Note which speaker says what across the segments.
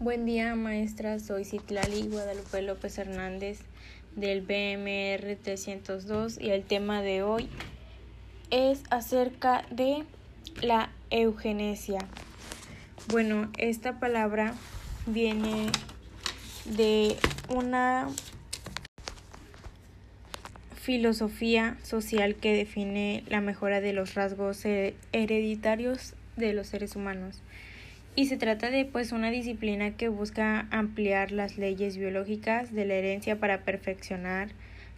Speaker 1: Buen día, maestra. Soy Citlali Guadalupe López Hernández del BMR 302 y el tema de hoy es acerca de la eugenesia. Bueno, esta palabra viene de una filosofía social que define la mejora de los rasgos hereditarios de los seres humanos y se trata de pues una disciplina que busca ampliar las leyes biológicas de la herencia para perfeccionar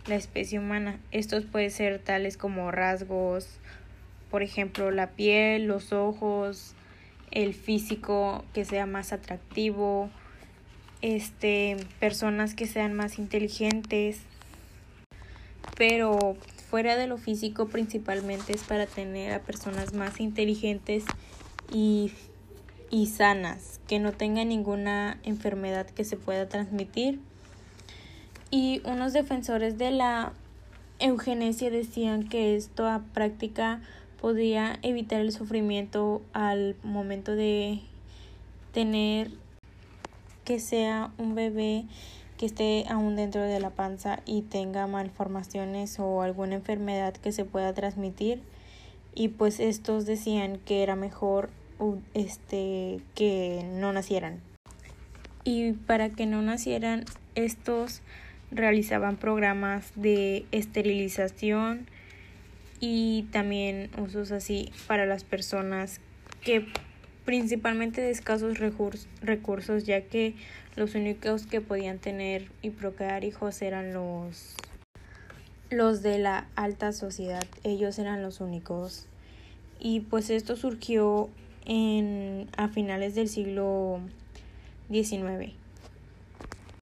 Speaker 1: la especie humana. Estos pueden ser tales como rasgos, por ejemplo, la piel, los ojos, el físico que sea más atractivo, este, personas que sean más inteligentes, pero fuera de lo físico principalmente es para tener a personas más inteligentes y y sanas, que no tengan ninguna enfermedad que se pueda transmitir. Y unos defensores de la eugenesia decían que esta práctica podría evitar el sufrimiento al momento de tener que sea un bebé que esté aún dentro de la panza y tenga malformaciones o alguna enfermedad que se pueda transmitir y pues estos decían que era mejor este, que no nacieran. Y para que no nacieran, estos realizaban programas de esterilización y también usos así para las personas que principalmente de escasos recursos ya que los únicos que podían tener y procrear hijos eran los los de la alta sociedad ellos eran los únicos y pues esto surgió en, a finales del siglo XIX.